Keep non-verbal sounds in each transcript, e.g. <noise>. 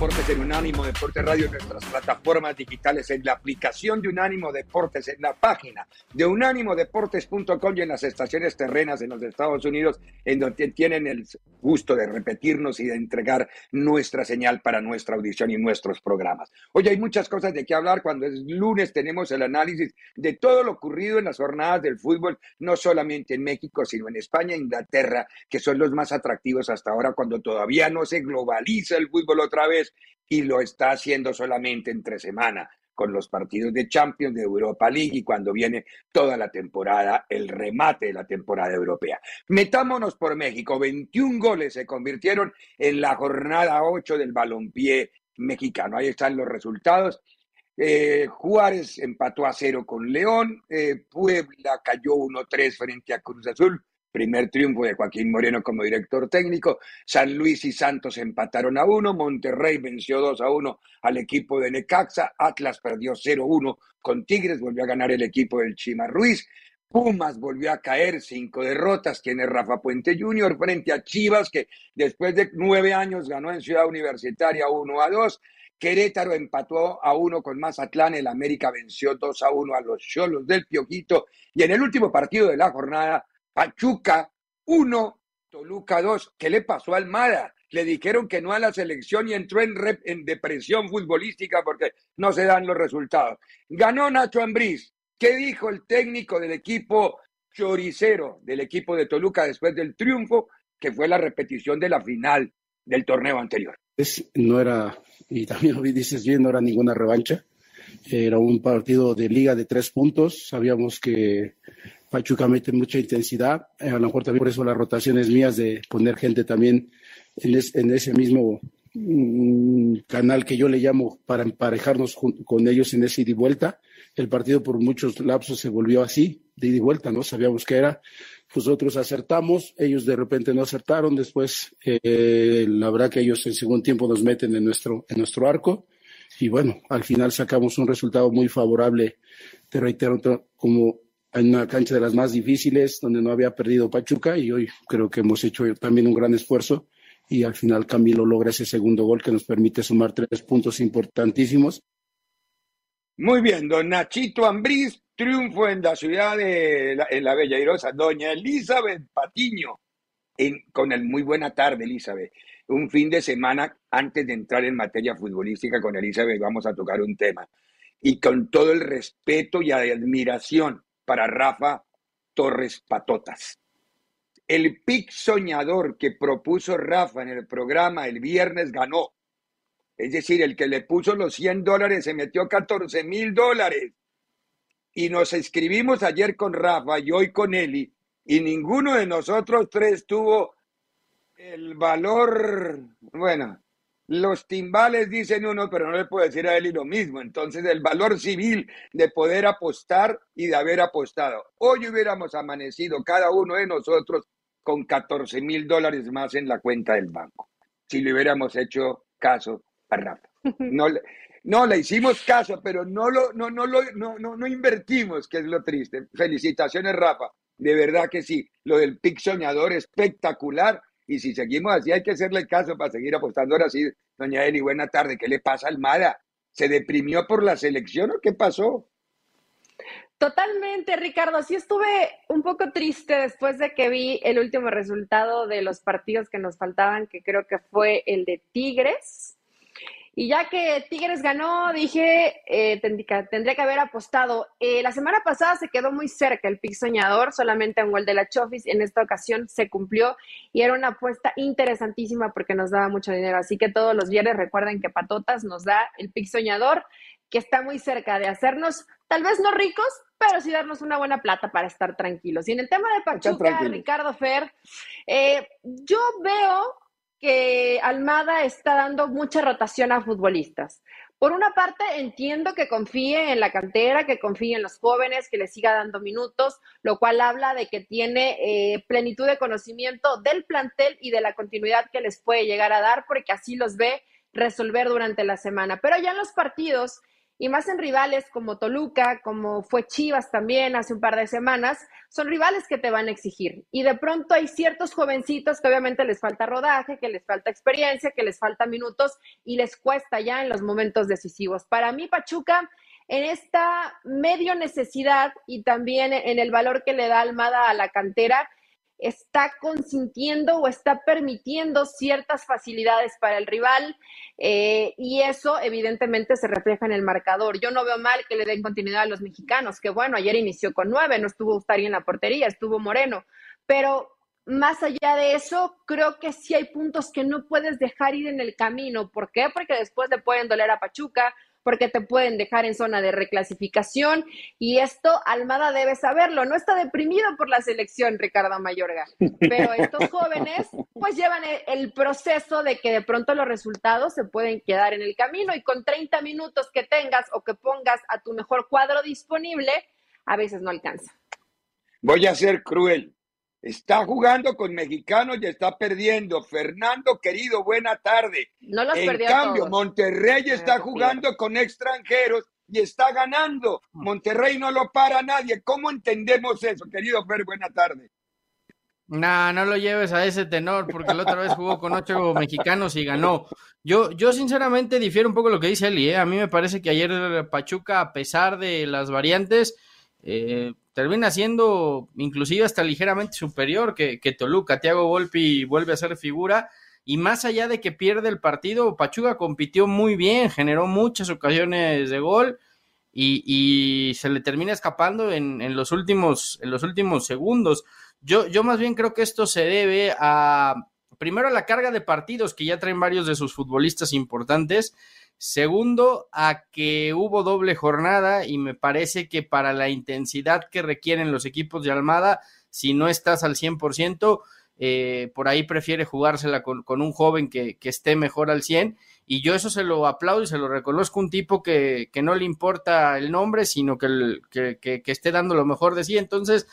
En Unánimo Deportes Radio, en nuestras plataformas digitales, en la aplicación de Unánimo Deportes, en la página de unánimodeportes.com y en las estaciones terrenas en los Estados Unidos, en donde tienen el gusto de repetirnos y de entregar nuestra señal para nuestra audición y nuestros programas. Hoy hay muchas cosas de qué hablar. Cuando es lunes tenemos el análisis de todo lo ocurrido en las jornadas del fútbol, no solamente en México, sino en España e Inglaterra, que son los más atractivos hasta ahora, cuando todavía no se globaliza el fútbol otra vez y lo está haciendo solamente entre semana con los partidos de Champions, de Europa League y cuando viene toda la temporada, el remate de la temporada europea. Metámonos por México, 21 goles se convirtieron en la jornada 8 del balompié mexicano. Ahí están los resultados. Eh, Juárez empató a cero con León, eh, Puebla cayó 1-3 frente a Cruz Azul, primer triunfo de Joaquín Moreno como director técnico. San Luis y Santos empataron a uno. Monterrey venció 2 a 1 al equipo de Necaxa. Atlas perdió 0-1 con Tigres. Volvió a ganar el equipo del Chima Ruiz. Pumas volvió a caer, cinco derrotas, tiene Rafa Puente Jr. frente a Chivas, que después de nueve años ganó en Ciudad Universitaria 1 a 2. Querétaro empató a uno con Mazatlán, el América venció 2 a 1 a los Cholos del Pioquito y en el último partido de la jornada Pachuca 1, Toluca 2. ¿Qué le pasó a Almada? Le dijeron que no a la selección y entró en, depresión futbolística porque no se dan los resultados. Ganó Nacho Ambriz. ¿Qué dijo el técnico del equipo choricero del equipo de Toluca después del triunfo, que fue la repetición de la final del torneo anterior? No era, y también lo dices bien, no era ninguna revancha. Era un partido de liga de tres puntos. Sabíamos que Pachuca mete mucha intensidad. Eh, a lo mejor también por eso las rotaciones mías de poner gente también en, ese mismo mm, canal que yo le llamo para emparejarnos con ellos en ese ida y vuelta. El partido por muchos lapsos se volvió así, de ida y vuelta, ¿no? Sabíamos que era. Nosotros acertamos, ellos de repente no acertaron, después eh, la verdad que ellos en segundo tiempo nos meten en nuestro, en nuestro arco y bueno, al final sacamos un resultado muy favorable, te reitero, como en una cancha de las más difíciles, donde no había perdido Pachuca, y hoy creo que hemos hecho también un gran esfuerzo, y al final Camilo logra ese segundo gol que nos permite sumar tres puntos importantísimos. Muy bien, don Nachito Ambriz, triunfo en la ciudad de la, en la Bella Irosa. Doña Elizabeth Patiño, con el muy buena tarde, Elizabeth. Un fin de semana antes de entrar en materia futbolística con Elizabeth, vamos a tocar un tema. Y con todo el respeto y admiración para Rafa Torres Patotas. El pic soñador que propuso Rafa en el programa el viernes ganó. Es decir, el que le puso los 100 dólares se metió 14 mil dólares. Y nos escribimos ayer con Rafa y hoy con Eli, y ninguno de nosotros tres tuvo el valor, bueno, los timbales dicen uno, pero no le puedo decir a él y lo mismo. Entonces, el valor civil de poder apostar y de haber apostado. Hoy hubiéramos amanecido cada uno de nosotros con 14 mil dólares más en la cuenta del banco. Si le hubiéramos hecho caso a Rafa. No le, no, le hicimos caso, pero no lo, no, no, lo, no, no, no invertimos, que es lo triste. Felicitaciones, Rafa. De verdad que sí. Lo del pick soñador espectacular. Y si seguimos así, hay que hacerle caso para seguir apostando. Ahora sí, doña Eli, buena tarde. ¿Qué le pasa a Almada? ¿Se deprimió por la selección o qué pasó? Totalmente, Ricardo. Sí estuve un poco triste después de que vi el último resultado de los partidos que nos faltaban, que creo que fue el de Tigres. Y ya que Tigres ganó, dije, eh, tendría, que haber apostado. Eh, la semana pasada se quedó muy cerca el pick soñador, solamente un gol de la Chofis. En esta ocasión se cumplió y era una apuesta interesantísima porque nos daba mucho dinero. Así que todos los viernes recuerden que Patotas nos da el pick soñador, que está muy cerca de hacernos, tal vez no ricos, pero sí darnos una buena plata para estar tranquilos. Y en el tema de Pachuca, Ricardo Fer, eh, yo veo que Almada está dando mucha rotación a futbolistas. Por una parte, entiendo que confíe en la cantera, que confíe en los jóvenes, que le siga dando minutos, lo cual habla de que tiene eh, plenitud de conocimiento del plantel y de la continuidad que les puede llegar a dar, porque así los ve resolver durante la semana. Pero ya en los partidos y más en rivales como Toluca, como fue Chivas también hace un par de semanas, son rivales que te van a exigir. Y de pronto hay ciertos jovencitos que obviamente les falta rodaje, que les falta experiencia, que les falta minutos y les cuesta ya en los momentos decisivos. Para mí, Pachuca, en esta medio necesidad y también en el valor que le da Almada a la cantera, está consintiendo o está permitiendo ciertas facilidades para el rival eh, y eso evidentemente se refleja en el marcador. Yo no veo mal que le den continuidad a los mexicanos, que bueno, ayer inició con nueve, no estuvo Ustari en la portería, estuvo Moreno, pero más allá de eso, creo que sí hay puntos que no puedes dejar ir en el camino. ¿Por qué? Porque después le pueden doler a Pachuca, porque te pueden dejar en zona de reclasificación y esto Almada debe saberlo. No está deprimido por la selección, Ricardo Mayorga, pero estos <laughs> jóvenes pues llevan el, proceso de que de pronto los resultados se pueden quedar en el camino y con 30 minutos que tengas o que pongas a tu mejor cuadro disponible, a veces no alcanza. Voy a ser cruel. Está jugando con mexicanos y está perdiendo. Fernando, querido, buena tarde. No los en cambio, Monterrey está jugando con extranjeros y está ganando. Mm. Monterrey no lo para nadie. ¿Cómo entendemos eso, querido Fer? Buena tarde. No, no lo lleves a ese tenor, porque la otra vez jugó con ocho mexicanos y ganó. Yo, yo sinceramente difiero un poco lo que dice Eli. ¿eh? A mí me parece que ayer Pachuca, a pesar de las variantes, eh, termina siendo inclusive hasta ligeramente superior que, Toluca. Thiago Volpi vuelve a ser figura y más allá de que pierde el partido, Pachuca compitió muy bien, generó muchas ocasiones de gol y, se le termina escapando en, los últimos, en los últimos segundos. Yo, yo más bien creo que esto se debe a, primero a la carga de partidos que ya traen varios de sus futbolistas importantes Segundo, a que hubo doble jornada y me parece que para la intensidad que requieren los equipos de Almada, si no estás al 100%, eh, por ahí prefiere jugársela con, un joven que, esté mejor al 100. Y yo eso se lo aplaudo y se lo reconozco, un tipo que, no le importa el nombre, sino que, que esté dando lo mejor de sí. Entonces,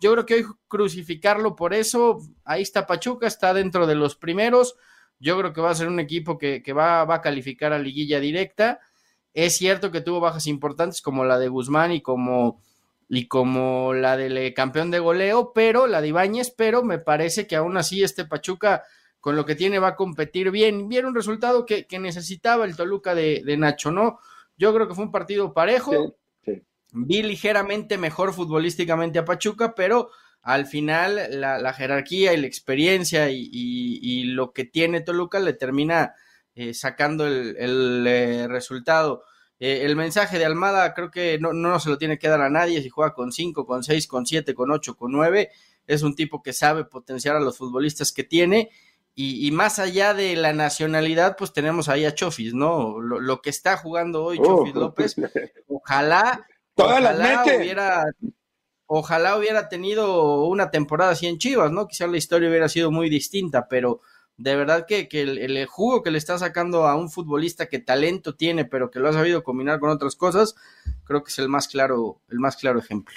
yo creo que hoy crucificarlo por eso, ahí está Pachuca, está dentro de los primeros yo creo que va a ser un equipo que, va, a calificar a liguilla directa. Es cierto que tuvo bajas importantes como la de Guzmán y como, y como la del eh, campeón de goleo, pero la de Ibáñez, pero me parece que aún así este Pachuca con lo que tiene va a competir bien. Vieron un resultado que, necesitaba el Toluca de, Nacho, ¿no? Yo creo que fue un partido parejo. Vi ligeramente mejor futbolísticamente a Pachuca, pero al final la, jerarquía y la experiencia y, lo que tiene Toluca le termina eh, sacando el, eh, resultado. Eh, el mensaje de Almada creo que no, no se lo tiene que dar a nadie si juega con 5, con 6, con 7, con 8, con 9. Es un tipo que sabe potenciar a los futbolistas que tiene. Y, más allá de la nacionalidad, pues tenemos ahí a Chofis, ¿no? Lo, que está jugando hoy Chofis oh. López, <laughs> ojalá, ojalá hubiera ojalá hubiera tenido una temporada así en Chivas, ¿no? Quizá la historia hubiera sido muy distinta, pero de verdad que, el, jugo que le está sacando a un futbolista que talento tiene, pero que lo ha sabido combinar con otras cosas, creo que es el más claro, el más claro ejemplo.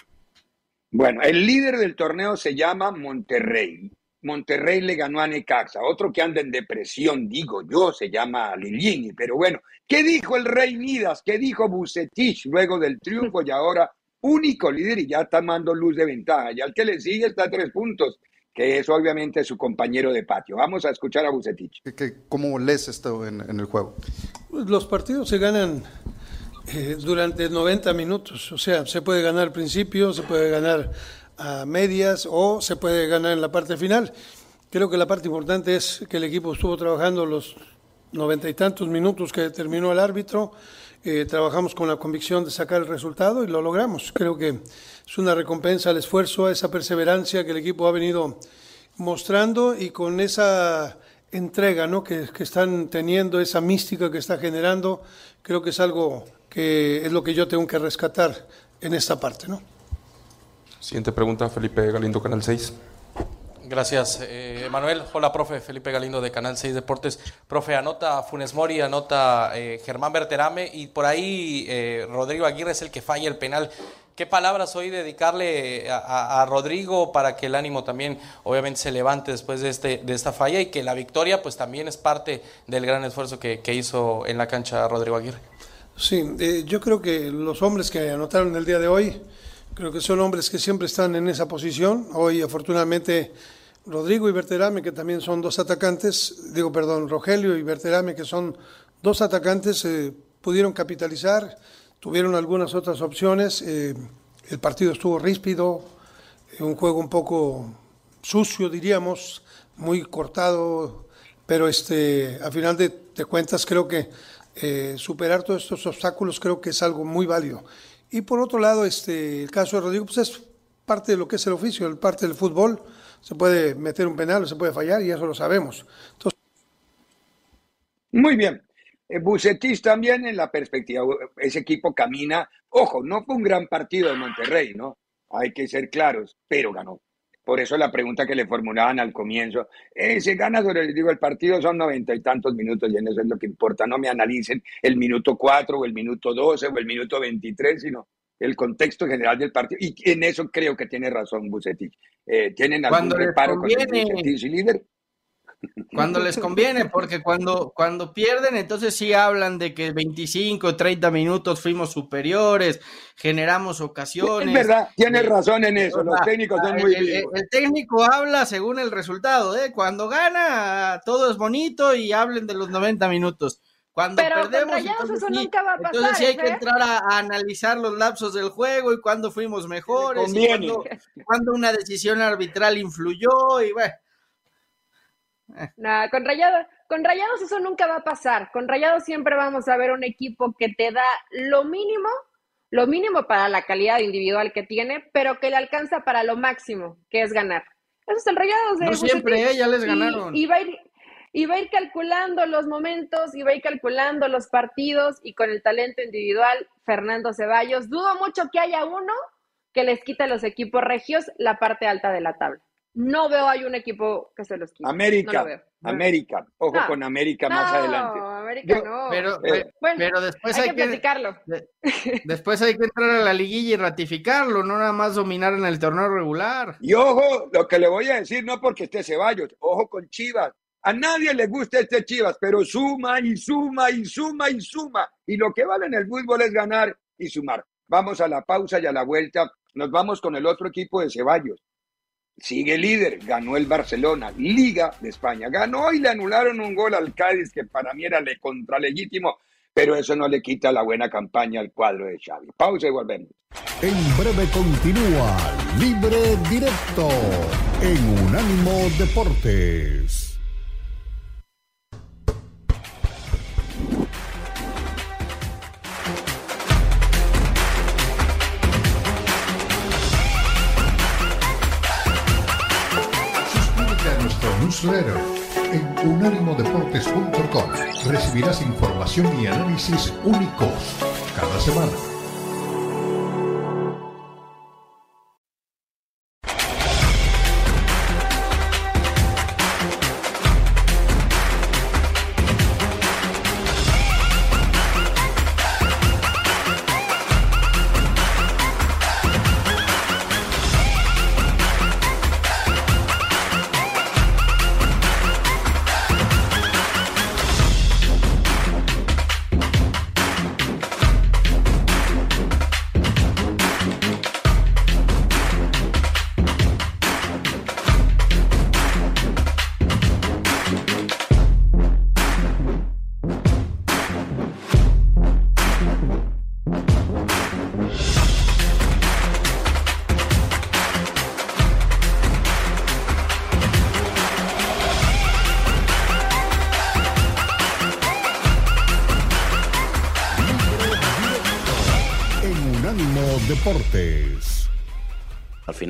Bueno, el líder del torneo se llama Monterrey. Monterrey le ganó a Necaxa, otro que anda en depresión, digo yo, se llama Lilini, pero bueno, ¿qué dijo el Rey Midas? ¿Qué dijo Bucetich luego del triunfo y ahora único líder y ya está dando luz de ventaja? Y al que le sigue está a tres puntos, que es obviamente su compañero de patio. Vamos a escuchar a Bucetich. ¿Cómo lees esto en, el juego? Pues los partidos se ganan eh, durante 90 minutos, o sea, se puede ganar al principio, se puede ganar a medias o se puede ganar en la parte final. Creo que la parte importante es que el equipo estuvo trabajando los noventa y tantos minutos que terminó el árbitro. Eh, trabajamos con la convicción de sacar el resultado y lo logramos. Creo que es una recompensa al esfuerzo, a esa perseverancia que el equipo ha venido mostrando y con esa entrega ¿no? que, que están teniendo, esa mística que está generando, creo que es algo que es lo que yo tengo que rescatar en esta parte. ¿no? Siguiente pregunta, Felipe Galindo, Canal 6. Gracias, eh, Manuel. Hola, profe. Felipe Galindo de Canal 6 Deportes. Profe, anota Funes Mori, anota eh, Germán Berterame y por ahí eh, Rodrigo Aguirre es el que falla el penal. ¿Qué palabras hoy dedicarle a, Rodrigo para que el ánimo también obviamente se levante después de, este, de esta falla y que la victoria pues también es parte del gran esfuerzo que, que hizo en la cancha Rodrigo Aguirre? Sí, yo creo que los hombres que anotaron el día de hoy Creo que son hombres que siempre están en esa posición. Hoy, afortunadamente, Rodrigo y Berterame, que también son dos atacantes, digo, perdón, Rogelio y Berterame, que son dos atacantes, eh, pudieron capitalizar, tuvieron algunas otras opciones. Eh, el partido estuvo ríspido, eh, un juego un poco sucio, diríamos, muy cortado, pero este, a final de, cuentas creo que superar todos estos obstáculos creo que es algo muy válido. Y por otro lado, este, el caso de Rodrigo, pues es parte de lo que es el oficio, parte del fútbol. Se puede meter un penal, se puede fallar y eso lo sabemos. Muy bien. Eh, Bucetis también en la perspectiva, ese equipo camina, ojo, no fue un gran partido de Monterrey, ¿no? Hay que ser claros, pero ganó. Por eso la pregunta que le formulaban al comienzo, eh, se gana sobre, digo, el partido son noventa y tantos minutos y en eso es lo que importa, no me analicen el minuto cuatro o el minuto doce o el minuto veintitrés, sino el contexto general del partido. Y en eso creo que tiene razón Bucetich. Eh, ¿Tienen algún reparo con el líder? Cuando les conviene, porque cuando, cuando pierden, entonces sí hablan de que 25, 30 minutos fuimos superiores, generamos ocasiones. Es verdad, tienes razón en eso, los técnicos son muy el, el, el, técnico habla según el resultado, ¿eh? Cuando gana, todo es bonito y hablen de los 90 minutos. Cuando Pero perdemos, entonces, eso sí, nunca va a pasar, entonces sí hay que ¿eh? entrar a, a, analizar los lapsos del juego y cuándo fuimos mejores, y cuándo, cuándo una decisión arbitral influyó y bueno. Nah, con Rayados, con Rayados eso nunca va a pasar. Con Rayados siempre vamos a ver un equipo que te da lo mínimo, lo mínimo para la calidad individual que tiene, pero que le alcanza para lo máximo, que es ganar. Eso es el Rayados de No siempre, eh, ya les ganaron. Y, y va a ir, y va a ir calculando los momentos, y va a ir calculando los partidos, y con el talento individual, Fernando Ceballos, dudo mucho que haya uno que les quite a los equipos regios la parte alta de la tabla. No veo hay un equipo que se los quite. América, no América, ojo no, con América más no, adelante. América Yo, no. Pero, Eh, bueno, pero después hay, hay, que, que, platicarlo. de, después hay que entrar a la liguilla y ratificarlo, no nada más dominar en el torneo regular. Y ojo, lo que le voy a decir, no porque esté Ceballos, ojo con Chivas. A nadie le gusta este Chivas, pero suma y suma y suma y suma. Y lo que vale en el fútbol es ganar y sumar. Vamos a la pausa y a la vuelta. Nos vamos con el otro equipo de Ceballos. Sigue líder, ganó el Barcelona, Liga de España. Ganó y le anularon un gol al Cádiz que para mí era le contralegítimo, pero eso no le quita la buena campaña al cuadro de Xavi. Pausa y volvemos. En breve continúa Libre Directo en Unánimo Deportes. En unánimodeportes.com. Recibirás información y análisis únicos cada semana.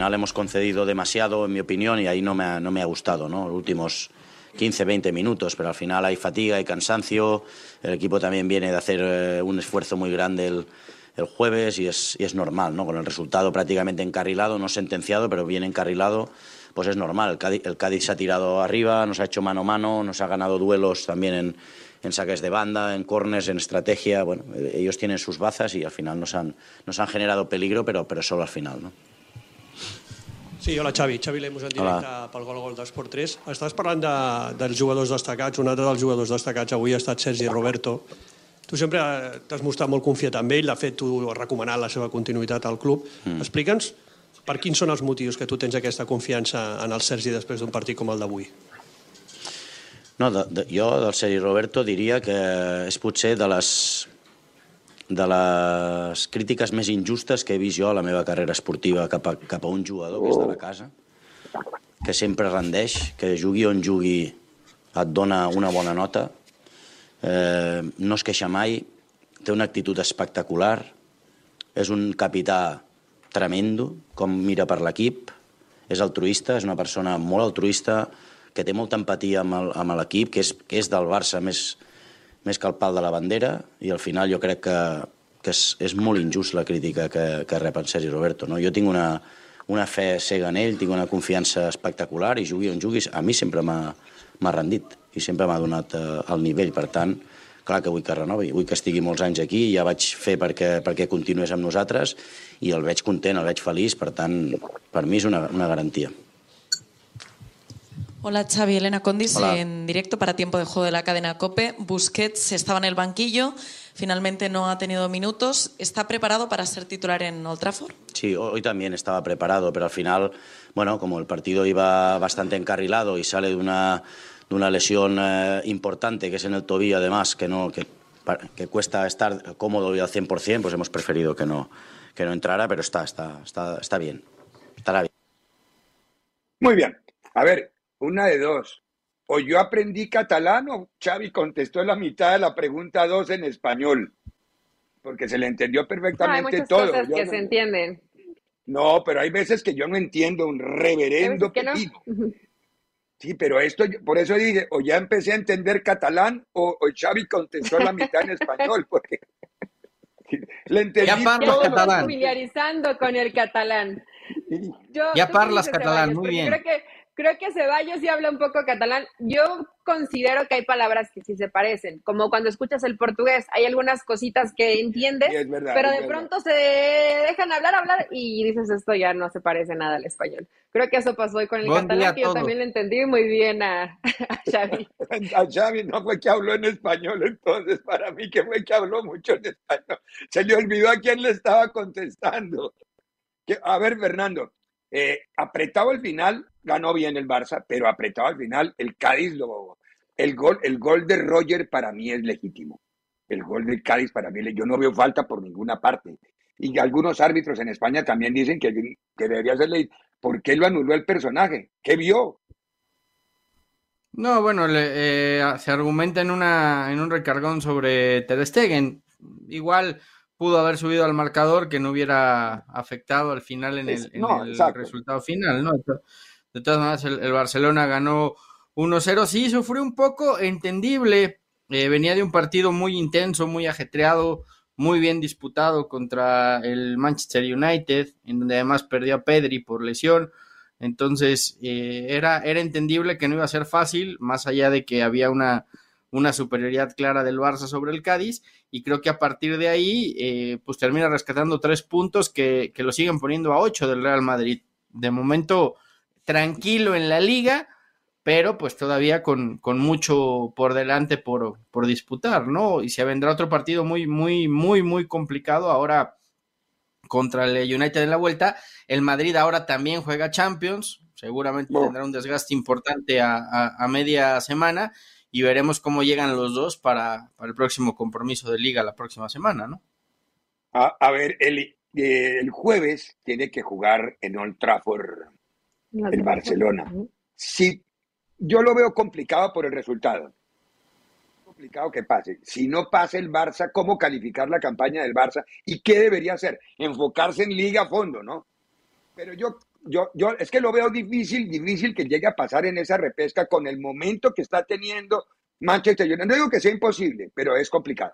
Final hemos concedido demasiado, en mi opinión, y ahí no me ha, no me ha gustado, ¿no? Los últimos 15, 20 minutos, pero al final hay fatiga, hay cansancio. El equipo también viene de hacer eh, un esfuerzo muy grande el, el jueves y es, y es normal, ¿no? Con el resultado prácticamente encarrilado, no sentenciado, pero bien encarrilado, pues es normal. El Cádiz, el Cádiz se ha tirado arriba, nos ha hecho mano a mano, nos ha ganado duelos también en, en saques de banda, en corners, en estrategia. Bueno, ellos tienen sus bazas y al final nos han, nos han generado peligro, pero, pero solo al final, ¿no? Sí, hola Xavi. Xavi Lemus en directe Hola. pel gol gol d'Esport 3. Estàs parlant de, dels jugadors destacats. Un altre dels jugadors destacats avui ha estat Sergi Roberto. Tu sempre t'has mostrat molt confiat amb ell, de fet tu has recomanat la seva continuïtat al club. Mm. Explica'ns per quins són els motius que tu tens aquesta confiança en el Sergi després d'un partit com el d'avui. No, de, de, jo del Sergi Roberto diria que és potser de les, de les crítiques més injustes que he vist jo a la meva carrera esportiva cap a, cap a un jugador que és de la casa, que sempre rendeix, que jugui on jugui et dona una bona nota, eh, no es queixa mai, té una actitud espectacular, és un capità tremendo, com mira per l'equip, és altruista, és una persona molt altruista, que té molta empatia amb l'equip, que, és, que és del Barça més, més que el pal de la bandera, i al final jo crec que, que és, és molt injust la crítica que, que rep en Sergi Roberto. No? Jo tinc una, una fe cega en ell, tinc una confiança espectacular, i jugui on juguis, a mi sempre m'ha rendit i sempre m'ha donat eh, el nivell. Per tant, clar que vull que renovi, vull que estigui molts anys aquí, ja vaig fer perquè, perquè continués amb nosaltres i el veig content, el veig feliç, per tant, per mi és una, una garantia. Hola Xavi, Elena Condis Hola. en directo para Tiempo de Juego de la cadena COPE. Busquets estaba en el banquillo, finalmente no ha tenido minutos. ¿Está preparado para ser titular en Old Trafford? Sí, hoy también estaba preparado, pero al final, bueno, como el partido iba bastante encarrilado y sale de una, de una lesión eh, importante, que es en el tobillo además, que, no, que, cuesta estar cómodo y al 100%, pues hemos preferido que no, que no entrara, pero está, está, está, está bien, estará bien. Muy bien. A ver, una de dos. O yo aprendí catalán o Xavi contestó la mitad de la pregunta dos en español. Porque se le entendió Hay perfectamente muchas todo. cosas Yo que no- se entienden. No, pero hay veces que yo no entiendo un reverendo ¿Que no? pepino. Sí, pero esto, por eso dije, o ya empecé a entender catalán o, o Xavi contestó la mitad en español, porque le entendí Ya parlas todo. Estás familiarizando con el catalán. Yo, Ya parlas catalán, muy bien. Creo que, creo que Ceballos sí habla un poco catalán. Yo considero que hay palabras que sí se parecen, como cuando escuchas el portugués, hay algunas cositas que entiendes, Sí, verdad, pero de verdad. pronto se dejan hablar, hablar y dices esto ya no se parece nada al español. Creo que eso pasó hoy con el Buen catalán, que yo también le entendí muy bien a, a <laughs> Xavi. A Xavi no fue que habló en español, entonces para mí que fue que habló mucho en español. Se le olvidó a quién le estaba contestando. Que- a ver, Fernando, eh, apretado al final, ganó bien el Barça, pero apretado al final, el Cádiz lo... El gol, el gol de Roger para mí es legítimo. El gol del Cádiz para mí, yo no veo falta por ninguna parte. Y algunos árbitros en España también dicen que, que debería ser ley. ¿Por qué lo anuló el personaje? ¿Qué vio? No, bueno, le- eh, se argumenta en, una, en un recargón sobre Ter Stegen. Igual pudo haber subido al marcador que no hubiera afectado al final en el, en no, el exacto. resultado final, ¿no? De to- De todas maneras, el, el Barcelona ganó 1-0. Sí, sufrió un poco, entendible. Eh, venía de un partido muy intenso, muy ajetreado, muy bien disputado contra el Manchester United, en donde además perdió a Pedri por lesión. Entonces, eh, era, era entendible que no iba a ser fácil, más allá de que había una, una superioridad clara del Barça sobre el Cádiz, y creo que a partir de ahí, eh, pues termina rescatando tres puntos que, que lo siguen poniendo a ocho del Real Madrid. De momento, tranquilo en la liga, pero pues todavía con, con mucho por delante por, por disputar, ¿no? Y se vendrá otro partido muy, muy, muy, muy complicado ahora contra el United en la vuelta. El Madrid ahora también juega Champions, seguramente tendrá un desgaste importante a, a- a media semana y veremos cómo llegan los dos para, para el próximo compromiso de liga la próxima semana, ¿no? A, a ver, el, eh, el jueves tiene que jugar en Old Trafford el Barcelona. Sí, yo lo veo complicado por el resultado. complicado que pase. Si no pasa el Barça, ¿cómo calificar la campaña del Barça? ¿Y qué debería hacer? Enfocarse en liga a fondo, ¿no? Pero yo, yo, yo es que lo veo difícil, difícil que llegue a pasar en esa repesca con el momento que está teniendo Manchester United. No digo que sea imposible, pero es complicado.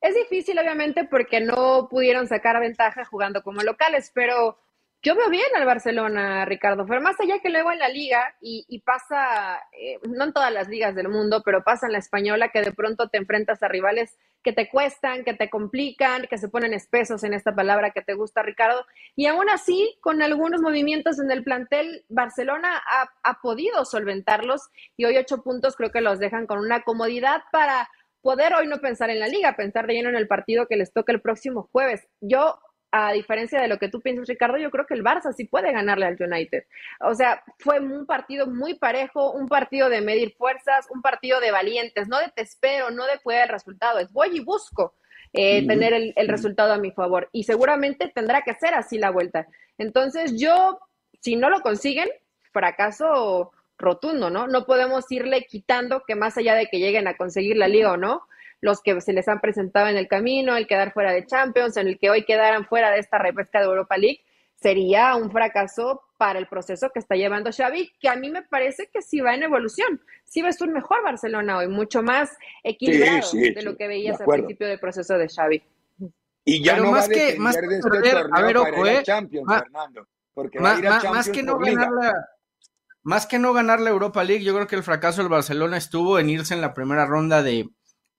Es difícil, obviamente, porque no pudieron sacar ventaja jugando como locales, pero yo veo bien al Barcelona, Ricardo, pero más allá que luego en la liga, y, pasa, eh, no en todas las ligas del mundo, pero pasa en la española que de pronto te enfrentas a rivales que te cuestan, que te complican, que se ponen espesos en esta palabra que te gusta, Ricardo. Y aún así, con algunos movimientos en el plantel, Barcelona ha, ha podido solventarlos y hoy ocho puntos creo que los dejan con una comodidad para poder hoy no pensar en la liga, pensar de lleno en el partido que les toca el próximo jueves. Yo a diferencia de lo que tú piensas, Ricardo, yo creo que el Barça sí puede ganarle al United. O sea, fue un partido muy parejo, un partido de medir fuerzas, un partido de valientes, no de te espero, no de puede el resultado, es voy y busco eh, tener el, el, resultado a mi favor. Y seguramente tendrá que ser así la vuelta. Entonces, yo, si no lo consiguen, fracaso rotundo, ¿no? No podemos irle quitando que más allá de que lleguen a conseguir la liga o no, los que se les han presentado en el camino, el quedar fuera de Champions, en el que hoy quedaran fuera de esta repesca de Europa League, sería un fracaso para el proceso que está llevando Xavi, que a mí me parece que sí va en evolución. Sí ves un mejor Barcelona hoy, mucho más equilibrado de lo que veías al principio del proceso de Xavi. Y ya no más que más de este torneo a ver, ojo, eh, Champions, Fernando, porque más, más que no ganar la más que no ganar la Europa League, yo creo que el fracaso del Barcelona estuvo en irse en la primera ronda de,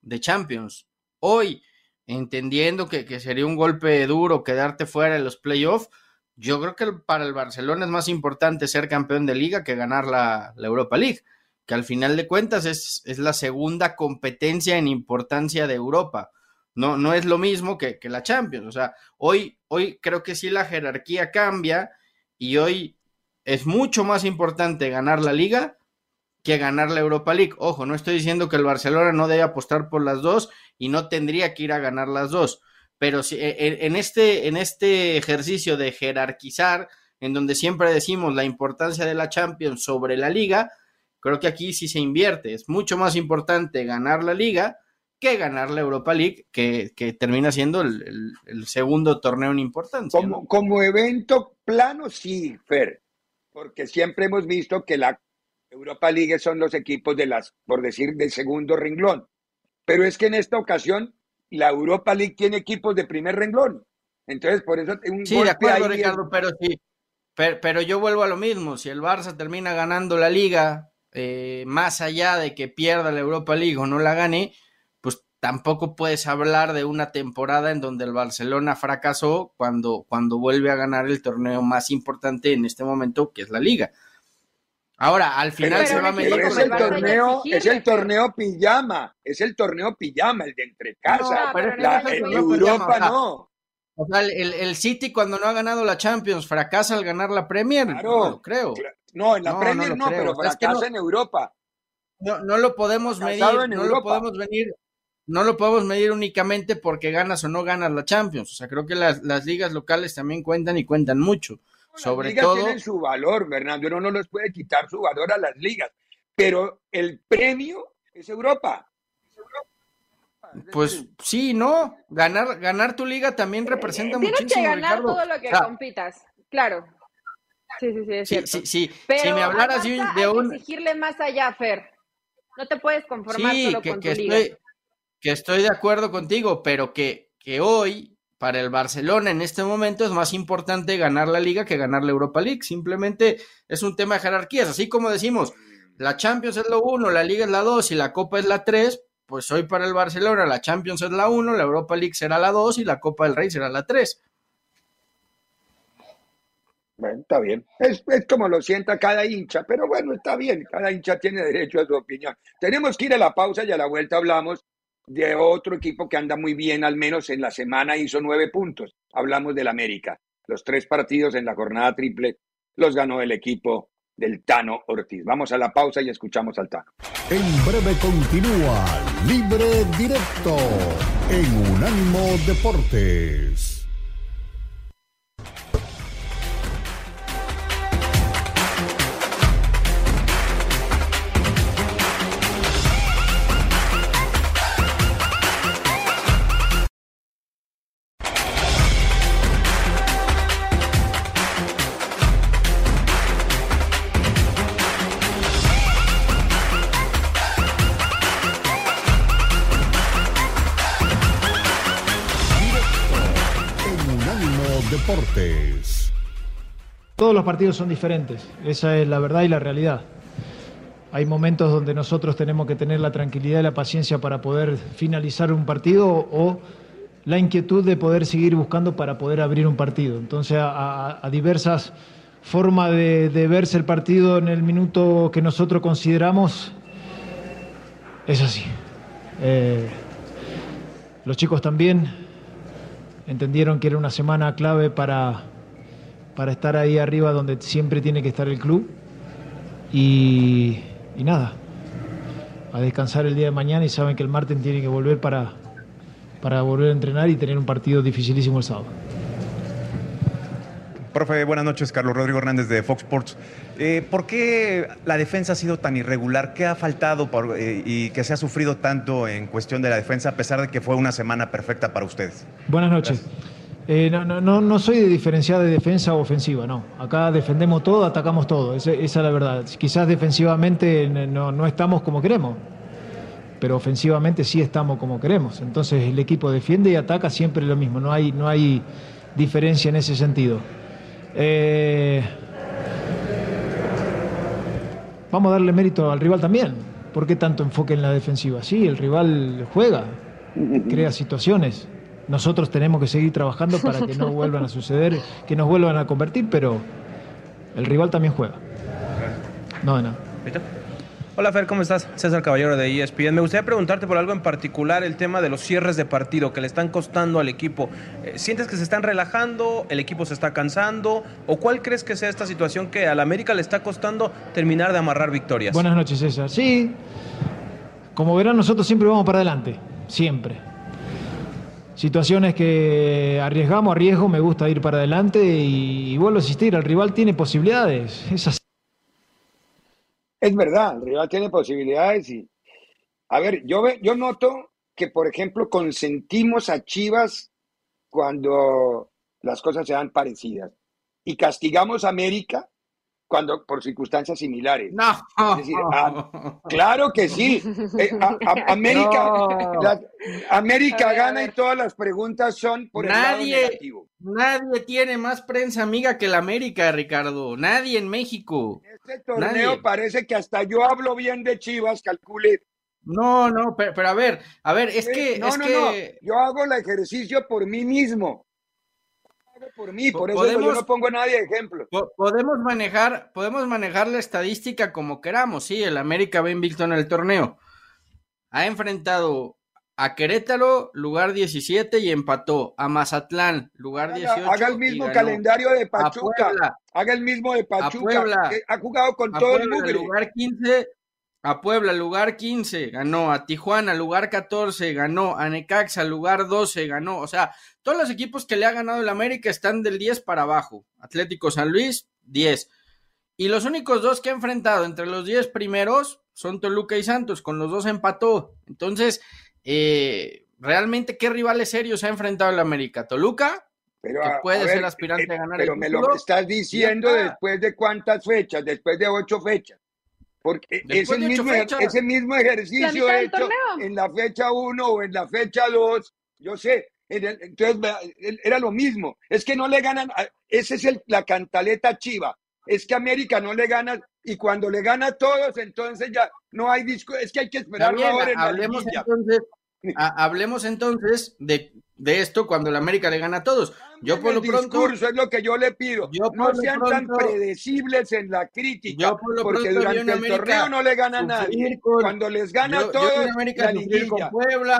de Champions. Hoy, entendiendo que, sería un golpe duro quedarte fuera de los playoffs, yo creo que para el Barcelona es más importante ser campeón de liga que ganar la, Europa League, que al final de cuentas es, es, la segunda competencia en importancia de Europa. No, no es lo mismo que, que la Champions. O sea, hoy, hoy creo que sí la jerarquía cambia y hoy es mucho más importante ganar la liga que ganar la Europa League. Ojo, no estoy diciendo que el Barcelona no debe apostar por las dos y no tendría que ir a ganar las dos, pero si, e, e, en, este, en este ejercicio de jerarquizar, en donde siempre decimos la importancia de la Champions sobre la liga, creo que aquí sí se invierte. Es mucho más importante ganar la liga que ganar la Europa League, que, termina siendo el, segundo torneo en importancia. Como, como evento plano, sí, Fer, porque siempre hemos visto que la Europa League son los equipos de las, por decir, del segundo renglón. Pero es que en esta ocasión la Europa League tiene equipos de primer renglón. Entonces, por eso un Sí, de acuerdo, Ricardo, pero sí. Pero, yo vuelvo a lo mismo. Si el Barça termina ganando la liga, eh, más allá de que pierda la Europa League o no la gane, pues tampoco puedes hablar de una temporada en donde el Barcelona fracasó cuando, cuando vuelve a ganar el torneo más importante en este momento, que es la liga. Ahora, al final se va a medir es el torneo, es el torneo pijama, es el torneo pijama, el de entre casa. pero en Europa no. O sea, el, el, City cuando no ha ganado la Champions fracasa al ganar la Premier, claro, no creo. No, en la Premier no, pero fracasa en Europa. No, no lo podemos medir, no lo podemos venir, no lo podemos medir únicamente porque ganas o no ganas la Champions. O sea, creo que las, las ligas locales también cuentan y cuentan mucho. Sobre ligas todo. tienen su valor, Fernando. Uno no les puede quitar su valor a las ligas. Pero el premio es Europa. Pues sí, no. Ganar, ganar tu liga también representa muchísimo. Tienes que ganar todo lo que compitas, claro. Sí, sí, sí, es sí, sí, sí. Pero si me hablaras de un, de un... exigirle más allá, Fer. No te puedes conformar solo con tu liga. Estoy, que estoy de acuerdo contigo, pero que, que hoy para el Barcelona en este momento es más importante ganar la liga que ganar la Europa League. Simplemente es un tema de jerarquías. Así como decimos, la Champions es lo uno, la liga es la dos y la Copa es la tres, pues hoy para el Barcelona la Champions es la uno, la Europa League será la dos y la Copa del Rey será la tres. Bueno, está bien. Es, es, como lo sienta cada hincha, pero bueno, está bien. Cada hincha tiene derecho a su opinión. Tenemos que ir a la pausa y a la vuelta hablamos de otro equipo que anda muy bien, al menos en la semana hizo nueve puntos. Hablamos del América. Los tres partidos en la jornada triple los ganó el equipo del Tano Ortiz. Vamos a la pausa y escuchamos al Tano. En breve continúa Libre Directo en Unánimo Deportes. Todos los partidos son diferentes, esa es la verdad y la realidad. Hay momentos donde nosotros tenemos que tener la tranquilidad y la paciencia para poder finalizar un partido o la inquietud de poder seguir buscando para poder abrir un partido. Entonces, a, diversas formas de, de, verse el partido en el minuto que nosotros consideramos, es así. Eh, los chicos también entendieron que era una semana clave para, para estar ahí arriba donde siempre tiene que estar el club. Y, y nada, a descansar el día de mañana y saben que el martes tiene que volver para, para volver a entrenar y tener un partido dificilísimo el sábado. Profe, buenas noches. Carlos Rodrigo Hernández de Fox Sports. Eh, ¿Por qué la defensa ha sido tan irregular? ¿Qué ha faltado por, eh, y que se ha sufrido tanto en cuestión de la defensa a pesar de que fue una semana perfecta para ustedes? Buenas noches. Eh, no, no, no, soy de diferenciar de defensa o ofensiva, no. Acá defendemos todo, atacamos todo. Esa, es la verdad. Quizás defensivamente no, no estamos como queremos, pero ofensivamente sí estamos como queremos. Entonces el equipo defiende y ataca siempre lo mismo. No hay, no hay diferencia en ese sentido. Eh, vamos a darle mérito al rival también. ¿Por qué tanto enfoque en la defensiva? Sí, el rival juega, crea situaciones. Nosotros tenemos que seguir trabajando para que no <laughs> vuelvan a suceder, que nos vuelvan a convertir, pero el rival también juega. No de nada. Hola Fer, ¿cómo estás? César Caballero de ESPN. Me gustaría preguntarte por algo en particular, el tema de los cierres de partido que le están costando al equipo. Eh, ¿Sientes que se están relajando, el equipo se está cansando? ¿O cuál crees que sea esta situación que al América le está costando terminar de amarrar victorias? Buenas noches César. Sí, como verán nosotros siempre vamos para adelante, siempre. Situaciones que arriesgamos, arriesgo, me gusta ir para adelante y, vuelvo a insistir, el rival tiene posibilidades. Es así. Es verdad, el rival tiene posibilidades y, a ver, yo, yo noto que, por ejemplo, consentimos a Chivas cuando las cosas se dan parecidas y castigamos a América cuando por circunstancias similares. No. Es decir, a, <laughs> claro que sí. Eh, a, a, <laughs> América, No. la- América gana y todas las preguntas son por el lado Nadie, negativo. nadie tiene más prensa amiga que la América, Ricardo. Nadie en México. Este torneo Nadie. parece que hasta yo hablo bien de Chivas, calcule. No, no, pero, pero a ver, a ver, es que, no, es no, que no. Yo hago el ejercicio por mí mismo. Por mí, por eso podemos- yo no pongo a nadie de ejemplo. po- podemos manejar, podemos manejar la estadística como queramos. Sí, el América va invicto en el torneo. Ha enfrentado a Querétaro, lugar 17, y empató. A Mazatlán, lugar 18. Haga el y mismo ganó. calendario de Pachuca. Puebla, Haga el mismo de Pachuca. Puebla. que ha jugado con todo el Puebla, mugre. lugar 15, a Puebla, lugar 15, ganó, a Tijuana, lugar 14, ganó, a Necaxa, lugar 12, ganó, o sea, todos los equipos que le ha ganado el América están del 10 para abajo, Atlético San Luis, 10, y los únicos dos que ha enfrentado entre los 10 primeros son Toluca y Santos, con los dos empató, entonces, eh, realmente, ¿qué rivales serios ha enfrentado el América? Toluca, Pero, que puede ser aspirante eh, a ganar Pero el me lo estás diciendo después de cuántas fechas, después de ocho fechas. Porque Después ese mismo, fechas. ese mismo ejercicio hecho en la fecha 1 o en la fecha 2, yo sé, en el- entonces era lo mismo. Es que no le ganan, esa es el- la cantaleta chiva. Es que América no le gana y cuando le gana a todos, entonces ya no hay disco. Es que hay que esperar ahora en la hablemos entonces, ha- hablemos entonces de, de esto cuando la América le gana a todos. Yo por el lo pronto, es lo que yo le pido. Yo no sean tan pronto- predecibles en la crítica, yo por lo porque pronto durante el América torneo no le gana a nadie. con- Cuando les gana yo, a yo todos, vi una América la con Puebla,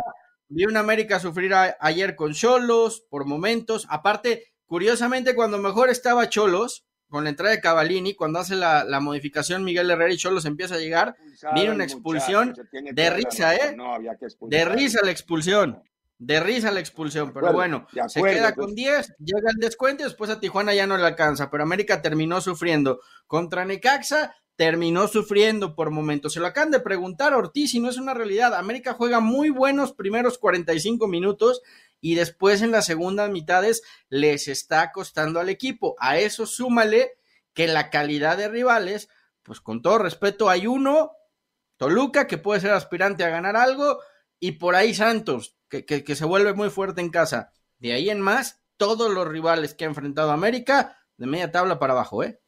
vi una América sufrir a- ayer con Cholos por momentos. Aparte, curiosamente, cuando mejor estaba Cholos, con la entrada de Cavalini, cuando hace la, la modificación Miguel Herrera y Cholos empieza a llegar, viene una expulsión muchacho, de risa. ¿eh? No, había que De risa la expulsión. De risa la expulsión, pero bueno, se queda con 10, llega el descuento y después a Tijuana ya no le alcanza, pero América terminó sufriendo. Contra Necaxa terminó sufriendo por momentos. Se lo acaban de preguntar a Ortiz y no es una realidad. América juega muy buenos primeros 45 minutos y después en las segundas mitades les está costando al equipo. A eso súmale que la calidad de rivales, pues con todo respeto, hay uno, Toluca, que puede ser aspirante a ganar algo, y por ahí Santos, que, que, se vuelve muy fuerte en casa. De ahí en más, todos los rivales que ha enfrentado América, de media tabla para abajo, ¿eh?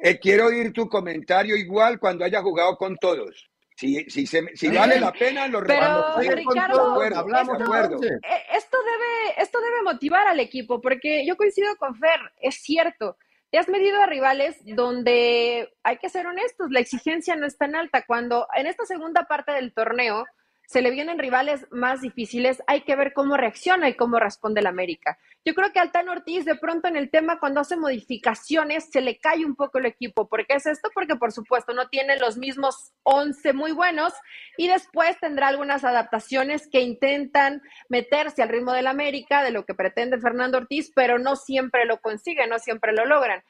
Eh, quiero oír tu comentario igual cuando haya jugado con todos. Si, si, se- si vale la pena, lo Pero, retomamos. Ricardo, acuerdo, hablamos de acuerdo. Eh, Esto debe, esto debe motivar al equipo, porque yo coincido con Fer, es cierto. Te has medido a rivales donde hay que ser honestos, la exigencia no es tan alta. Cuando en esta segunda parte del torneo se le vienen rivales más difíciles, hay que ver cómo reacciona y cómo responde el América. Yo creo que Altán Ortiz, de pronto en el tema, cuando hace modificaciones, se le cae un poco el equipo. ¿Por qué es esto? Porque, por supuesto, no tiene los mismos 11 muy buenos y después tendrá algunas adaptaciones que intentan meterse al ritmo del América, de lo que pretende Fernando Ortiz, pero no siempre lo consiguen, no siempre lo logran.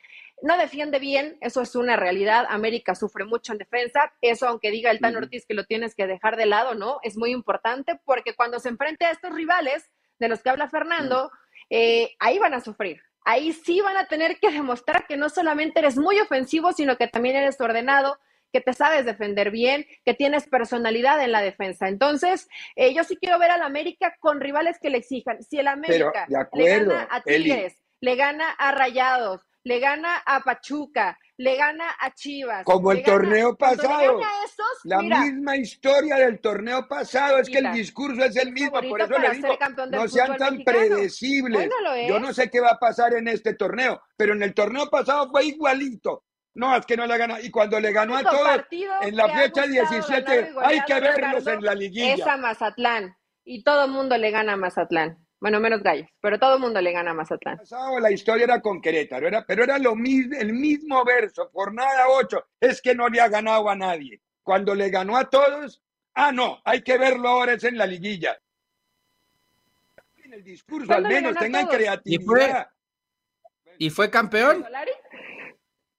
No defiende bien, eso es una realidad. América sufre mucho en defensa. Eso, aunque diga el Tan Ortiz que lo tienes que dejar de lado, ¿no? Es muy importante porque cuando se enfrente a estos rivales de los que habla Fernando, eh, ahí van a sufrir. Ahí sí van a tener que demostrar que no solamente eres muy ofensivo, sino que también eres ordenado, que te sabes defender bien, que tienes personalidad en la defensa. Entonces, eh, yo sí quiero ver al América con rivales que le exijan. Si el América de le gana a Eli. Tigres, le gana a Rayados, le gana a Pachuca, le gana a Chivas. Como el gana- torneo pasado. La mira, misma historia del torneo pasado, es que el discurso es el mismo, por eso le digo, no sean tan mexicano. predecibles. No Yo no sé qué va a pasar en este torneo, pero en el torneo pasado fue igualito. No, es que no le gana. Y cuando le ganó a todos, en la fecha gustado, 17, ganado y hay que verlos en la Es a liguilla. Mazatlán. Y todo el mundo le gana a Mazatlán. Bueno, menos Gallos, pero todo el mundo le gana a Mazatlán. pasado la historia era con Querétaro, era, pero era lo mismo, el mismo verso, jornada 8, es que no le ha ganado a nadie. Cuando le ganó a todos, ah, no, hay que verlo ahora, es en la liguilla. En el discurso, al ¿Cuándo le menos, tengan creatividad. ¿Y fue campeón? ¿Solari?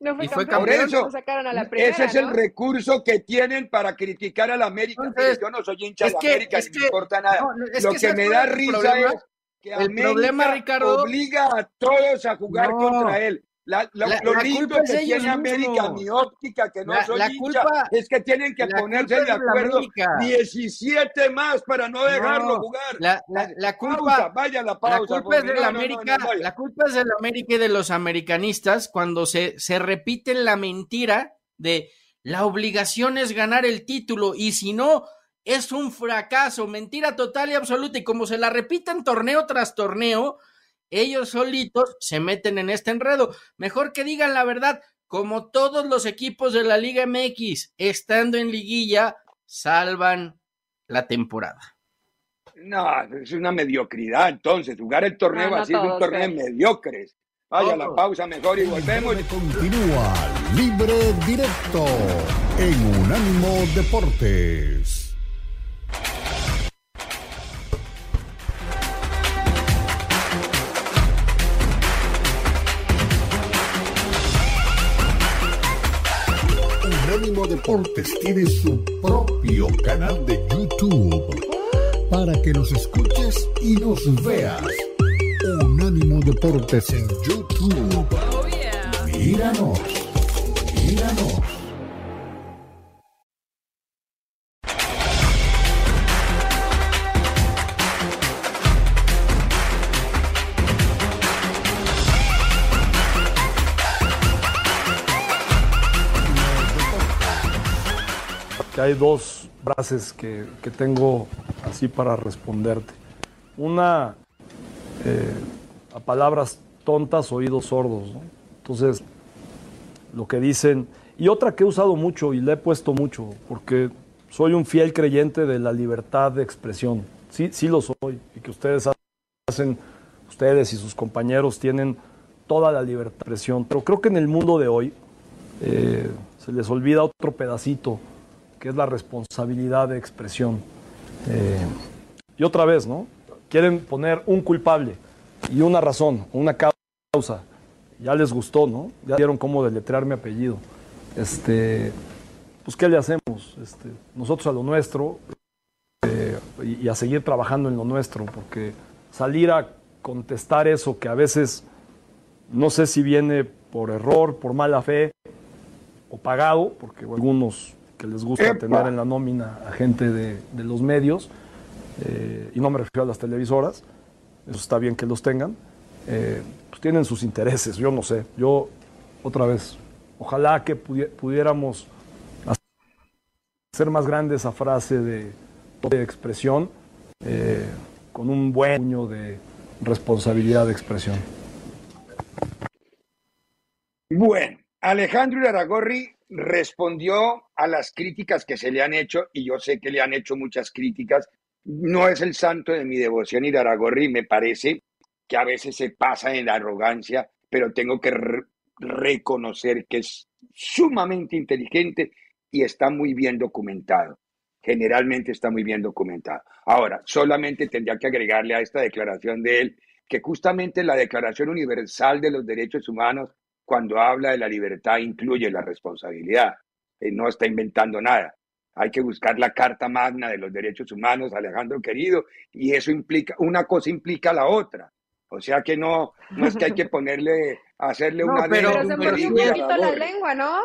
No fue ¿Y fue campeón, Por eso, lo sacaron a la primera, ese es el ¿no? recurso que tienen para criticar a la América. Entonces, Mire, yo no soy hincha de que- América, ni que- me importa nada. no, es Lo que que, ¿sabes me da risa problema? es que El América problema, Ricardo- obliga a todos a jugar No. contra él. La, la- La- lo la lindo culpa es que ellos tiene América, mi óptica, que no La- soy la hincha, culpa- es que tienen que ponerse de es acuerdo América. 17 más para no dejarlo No, jugar. La, la- la culpa, Pausa, vaya la pausa. la culpa es de no, América, no, la culpa es de la América y de los americanistas cuando se, se repiten la mentira de la obligación es ganar el título y si no es un fracaso, mentira total y absoluta y como se la repiten torneo tras torneo, ellos solitos se meten en este enredo. Mejor que digan la verdad, como todos los equipos de la Liga MX, estando en liguilla, salvan la temporada. No, es una mediocridad entonces. Jugar el torneo No, no así es un todos, torneo mediocres. Vaya la Todos. pausa mejor y volvemos. Continúa Libre Directo en Unánimo Deportes. Deportes tiene su propio canal de YouTube para que nos escuches y nos veas. Unánimo Deportes en YouTube. Míranos, míranos. Hay dos frases que, que tengo así para responderte. Una, eh, a palabras tontas, oídos sordos. Entonces, lo que dicen, y otra que he usado mucho y le he puesto mucho, porque soy un fiel creyente de la libertad de expresión. Sí, sí lo soy, y que ustedes hacen, ustedes y sus compañeros tienen toda la libertad de expresión. Pero creo que en el mundo de hoy eh, se les olvida otro pedacito, que es la responsabilidad de expresión. Eh, y otra vez, ¿no? Quieren poner un culpable y una razón, una causa. Ya les gustó, ¿no? Ya vieron cómo deletrear mi apellido. Este, pues, ¿qué le hacemos? Este, nosotros a lo nuestro eh, y, y a seguir trabajando en lo nuestro, porque salir a contestar eso que a veces no sé si viene por error, por mala fe o pagado, porque algunos que les gusta ¡Epa! tener en la nómina a gente de, de los medios, eh, y no me refiero a las televisoras, eso está bien que los tengan, eh, pues tienen sus intereses, yo no sé. Yo, otra vez, ojalá que pudiéramos hacer más grande esa frase de, de expresión eh, con un buen puño de responsabilidad de expresión. Bueno, Alejandro Aragorri respondió a las críticas que se le han hecho, y yo sé que le han hecho muchas críticas. No es el santo de mi devoción Iraragorri, me parece que a veces se pasa en la arrogancia, pero tengo que reconocer que es sumamente inteligente y está muy bien documentado. Generalmente está muy bien documentado. Ahora, solamente tendría que agregarle a esta declaración de él que justamente la Declaración Universal de los Derechos Humanos, cuando habla de la libertad, incluye la responsabilidad. Él no está inventando nada. Hay que buscar la Carta Magna de los Derechos Humanos, Alejandro querido, y eso implica, una cosa implica la otra. O sea que no, no es que hay que <laughs> ponerle, hacerle una... Pero, se mordió un poquito la lengua, ¿no?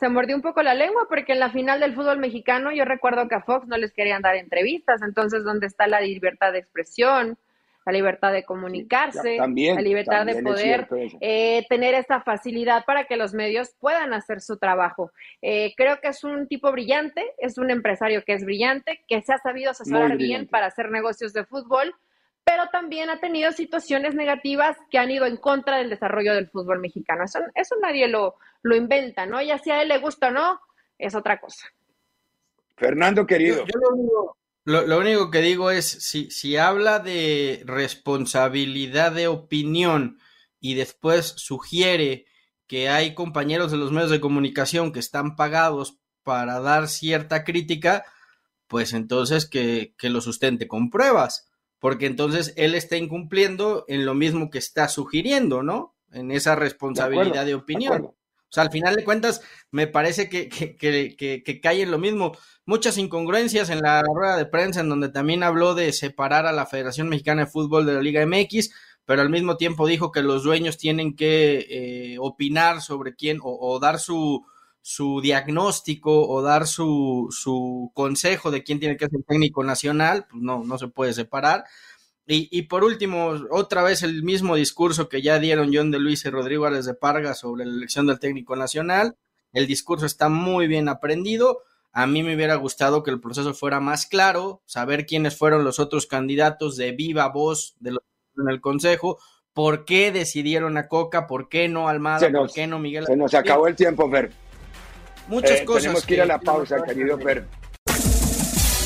Se mordió un poco la lengua porque en la final del fútbol mexicano yo recuerdo que a Fox no les querían dar entrevistas, entonces ¿dónde está la libertad de expresión? La libertad de comunicarse, la libertad de poder eh, tener esta facilidad para que los medios puedan hacer su trabajo. Eh, creo que es un tipo brillante, es un empresario que es brillante, que se ha sabido asesorar bien para hacer negocios de fútbol, pero también ha tenido situaciones negativas que han ido en contra del desarrollo del fútbol mexicano. Eso, eso nadie lo, lo inventa, ¿no? Ya si a él le gusta o no, es otra cosa. Fernando, querido. lo, único, que digo es, si, si habla de responsabilidad de opinión y después sugiere que hay compañeros de los medios de comunicación que están pagados para dar cierta crítica, pues entonces que, que lo sustente con pruebas porque entonces él está incumpliendo en lo mismo que está sugiriendo, ¿no? En esa responsabilidad de, opinión. O sea, al final de cuentas, me parece que, que, que, que, cae en lo mismo. Muchas incongruencias en la rueda de prensa, en donde también habló de separar a la Federación Mexicana de Fútbol de la Liga MX, pero al mismo tiempo dijo que los dueños tienen que eh, opinar sobre quién o dar su, su diagnóstico o dar su, su consejo de quién tiene que ser técnico nacional, pues no, no se puede separar. Y, y, por último, otra vez el mismo discurso que ya dieron John de Luis y Rodrigo Álvarez de Parga sobre la elección del técnico nacional. El discurso está muy bien aprendido. A mí me hubiera gustado que el proceso fuera más claro, saber quiénes fueron los otros candidatos de viva voz de los en el consejo, por qué decidieron a Coca, por qué no Almada, por qué no Miguel. Se nos acabó el tiempo, Fer. Muchas eh, cosas. Tenemos que ir a la pausa, querido Fer.